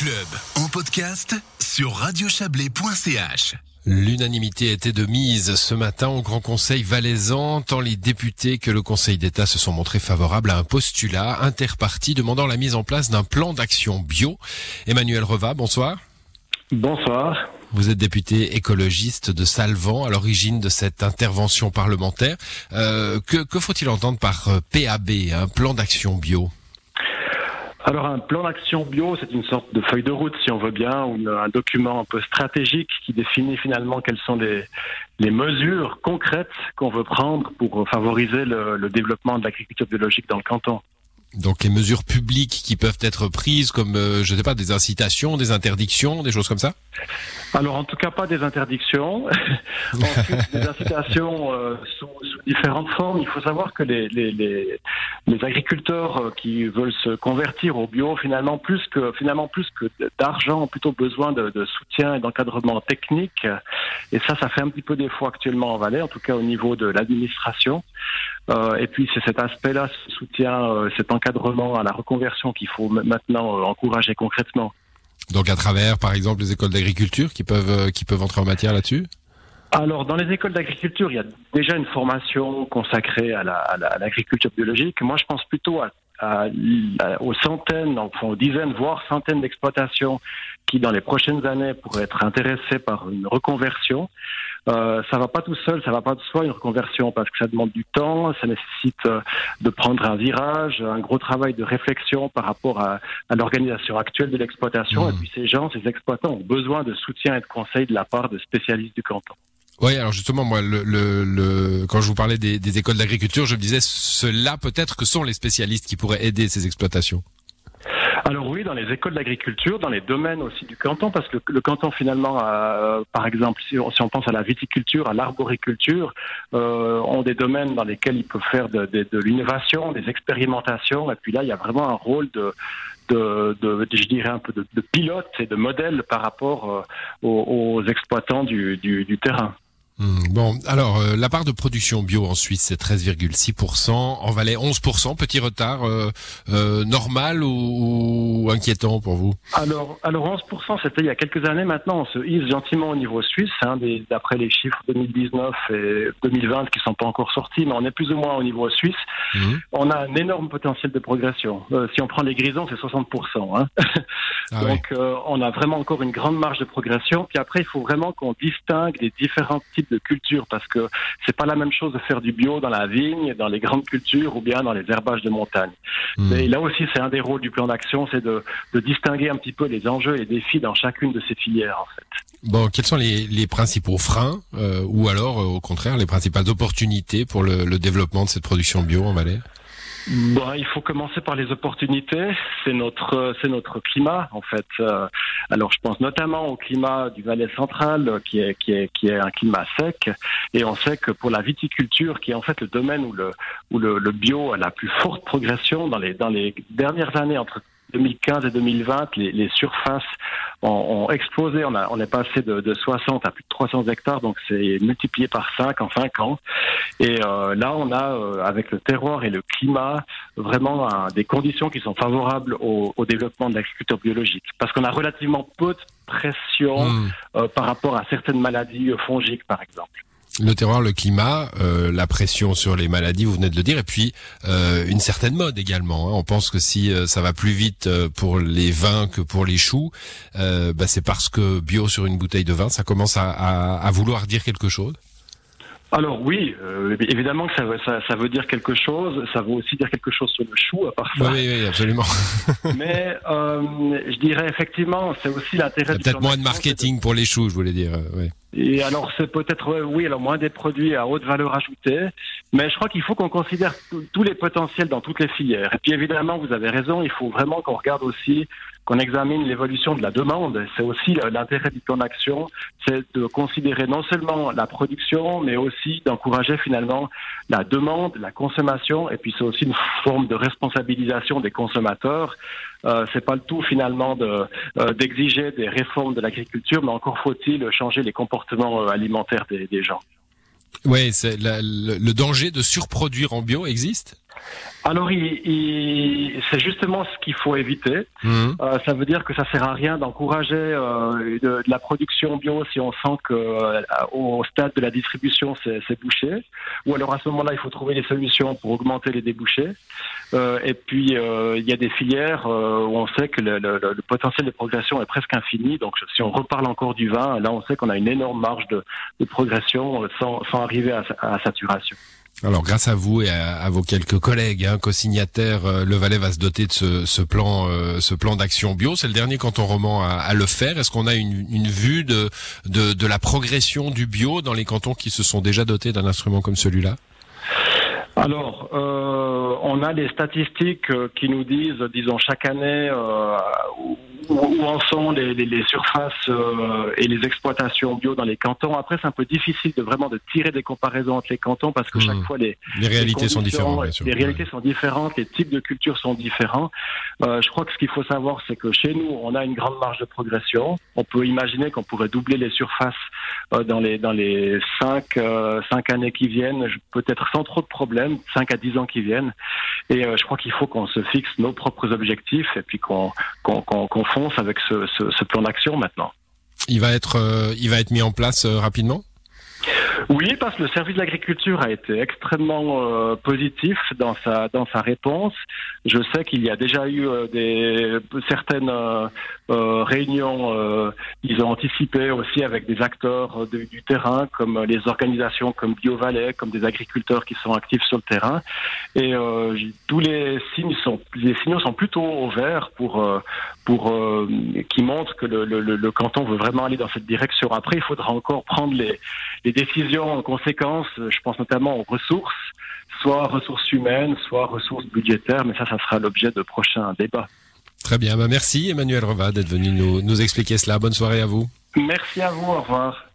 club en podcast sur radiochablais.ch. L'unanimité était de mise ce matin au Grand Conseil valaisan, tant les députés que le Conseil d'État se sont montrés favorables à un postulat interparti demandant la mise en place d'un plan d'action bio. Emmanuel Reva, bonsoir. Bonsoir. Vous êtes député écologiste de Salvan, à l'origine de cette intervention parlementaire. Euh, que, que faut-il entendre par euh, PAB, un plan d'action bio? Alors un plan d'action bio, c'est une sorte de feuille de route, si on veut bien, ou un document un peu stratégique qui définit finalement quelles sont les, les mesures concrètes qu'on veut prendre pour favoriser le, le développement de l'agriculture biologique dans le canton. Donc les mesures publiques qui peuvent être prises comme, euh, je ne sais pas, des incitations, des interdictions, des choses comme ça? Alors en tout cas pas des interdictions, ensuite des incitations euh, sous, sous, différentes formes. Il faut savoir que les, les, les, les agriculteurs euh, qui veulent se convertir au bio, finalement plus que finalement plus que d'argent, ont plutôt besoin de, soutien et d'encadrement technique. Et ça, ça fait un petit peu défaut actuellement en Valais, en tout cas au niveau de l'administration. Euh, et puis c'est cet aspect-là, ce soutien, euh, cet encadrement à la reconversion qu'il faut maintenant encourager concrètement. Donc à travers, par exemple, les écoles d'agriculture qui peuvent qui peuvent entrer en matière là-dessus? Alors, dans les écoles d'agriculture, il y a déjà une formation consacrée à l'agriculture la, à biologique. Moi, je pense plutôt à, à, aux centaines, enfin aux dizaines, voire centaines d'exploitations qui, dans les prochaines années, pourraient être intéressées par une reconversion. Euh, ça va pas tout seul, ça va pas de soi une reconversion parce que ça demande du temps, ça nécessite euh, de prendre un virage, un gros travail de réflexion par rapport à, à l'organisation actuelle de l'exploitation. Mmh. Et puis ces gens, ces exploitants ont besoin de soutien et de conseils de la part de spécialistes du canton. Oui, alors justement, moi, le, le, le, quand je vous parlais des, écoles d'agriculture, je me disais, ceux-là peut-être que sont les spécialistes qui pourraient aider ces exploitations. Alors oui, dans les écoles d'agriculture, dans les domaines aussi du canton, parce que le canton finalement, euh, par exemple, si on, pense à la viticulture, à l'arboriculture, euh, ont des domaines dans lesquels ils peuvent faire de, de, de l'innovation, des expérimentations, et puis là, il y a vraiment un rôle de, de, de, je dirais un peu de, de, pilote et de modèle par rapport euh, aux, aux, exploitants du, du, du terrain. Mmh, bon, alors euh, la part de production bio en Suisse c'est 13,6%, en Valais 11%, petit retard euh, euh, normal ou, ou, inquiétant pour vous? Alors, alors 11% c'était il y a quelques années. Maintenant, on se hisse gentiment au niveau suisse, hein, d'après les chiffres 2019 et 2020 qui sont pas encore sortis, mais on est plus ou moins au niveau suisse. Mmh. On a un énorme potentiel de progression. Si on prend les grisons, c'est 60%. Hein. Ah Donc, oui. On a vraiment encore une grande marge de progression. Puis après, il faut vraiment qu'on distingue les différents types de culture parce que c'est pas la même chose de faire du bio dans la vigne, dans les grandes cultures ou bien dans les herbages de montagne. Mmh. Et là aussi, c'est un des rôles du plan d'action, c'est de, de, distinguer un petit peu les enjeux et les défis dans chacune de ces filières en fait. Bon, quels sont les, les principaux freins euh, ou alors, euh, au contraire, les principales opportunités pour le, le développement de cette production bio en Valais? Bon, il faut commencer par les opportunités. C'est notre, c'est notre climat en fait. Euh, alors, je pense notamment au climat du Valais central, qui est, qui est, qui est un climat sec. Et on sait que pour la viticulture, qui est en fait le domaine où le, où le, le bio a la plus forte progression dans les, dans les dernières années entre 2015 et 2020, les, les surfaces ont, ont, explosé. On, a, on est passé de, de, 60 à plus de 300 hectares, donc c'est multiplié par 5 en 5 ans. Et euh, là, on a, euh, avec le terroir et le climat, vraiment un, des conditions qui sont favorables au, au développement de l'agriculture biologique. Parce qu'on a relativement peu de pression mmh. euh, par rapport à certaines maladies fongiques, par exemple le terroir, le climat, euh, la pression sur les maladies, vous venez de le dire, et puis euh, une certaine mode également. Hein. On pense que si euh, ça va plus vite euh, pour les vins que pour les choux, euh, bah, c'est parce que bio sur une bouteille de vin, ça commence à, à, à vouloir dire quelque chose. Alors oui, euh, évidemment que ça, ça, ça, veut dire quelque chose. Ça veut aussi dire quelque chose sur le chou, à part ça. Oui, oui, absolument. Mais euh, je dirais effectivement, c'est aussi l'intérêt. Peut-être moins de marketing de... pour les choux, je voulais dire. Oui. Et alors c'est peut-être oui, alors moins des produits à haute valeur ajoutée, mais je crois qu'il faut qu'on considère tous les potentiels dans toutes les filières. Et puis évidemment, vous avez raison, il faut vraiment qu'on regarde aussi, qu'on examine l'évolution de la demande. C'est aussi l'intérêt du plan d'action, c'est de considérer non seulement la production, mais aussi d'encourager finalement la demande, la consommation, et puis c'est aussi une forme de responsabilisation des consommateurs. Euh, c'est pas le tout finalement de euh, d'exiger des réformes de l'agriculture, mais encore faut-il changer les comportements euh, alimentaires des, gens. Oui, le danger de surproduire en bio existe? Alors, il, c'est justement ce qu'il faut éviter. Mmh. Euh, ça veut dire que ça sert à rien d'encourager euh, de, la production bio si on sent que euh, au stade de la distribution c'est bouché. Ou alors à ce moment-là, il faut trouver des solutions pour augmenter les débouchés. et puis il y a des filières où on sait que le, le, potentiel de progression est presque infini. Donc, si on reparle encore du vin, là, on sait qu'on a une énorme marge de, de progression sans, sans arriver à, à saturation. Alors, grâce à vous et à, vos quelques collègues hein, co-signataires, euh, Le Valais va se doter de ce, plan, euh, ce plan d'action bio. C'est le dernier canton roman à, à le faire. Est-ce qu'on a une, vue de, de, la progression du bio dans les cantons qui se sont déjà dotés d'un instrument comme celui-là? Alors, euh, on a des statistiques qui nous disent, disons, chaque année où, en sont les, les, les surfaces euh, et les exploitations bio dans les cantons. Après, c'est un peu difficile de vraiment de tirer des comparaisons entre les cantons parce que chaque hmm. fois les, les réalités sont différentes. Les réalités sont différentes, les types de cultures sont différents. Euh, je crois que ce qu'il faut savoir, c'est que chez nous, on a une grande marge de progression. On peut imaginer qu'on pourrait doubler les surfaces euh, dans les dans les cinq euh, cinq années qui viennent, peut-être sans trop de problèmes, cinq à dix ans qui viennent. Et euh, je crois qu'il faut qu'on se fixe nos propres objectifs et puis qu'on qu'on qu'on fonce avec ce, ce, ce plan d'action maintenant. Il va être euh, il va être mis en place euh, rapidement? Oui, parce que le service de l'agriculture a été extrêmement euh, positif dans sa dans sa réponse. Je sais qu'il y a déjà eu euh, des certaines euh, réunions. ils ont anticipé aussi avec des acteurs du terrain, comme les organisations comme BioValais, comme des agriculteurs qui sont actifs sur le terrain. Et tous les signes sont signaux sont plutôt au vert pour pour qui montrent que le, canton veut vraiment aller dans cette direction. Après, il faudra encore prendre les décisions en conséquence, je pense notamment aux ressources, soit ressources humaines, soit ressources budgétaires, mais ça, ça sera l'objet de prochains débats. Très bien, bah, merci Emmanuel Reva d'être venu nous, nous expliquer cela. Bonne soirée à vous. Merci à vous, au revoir.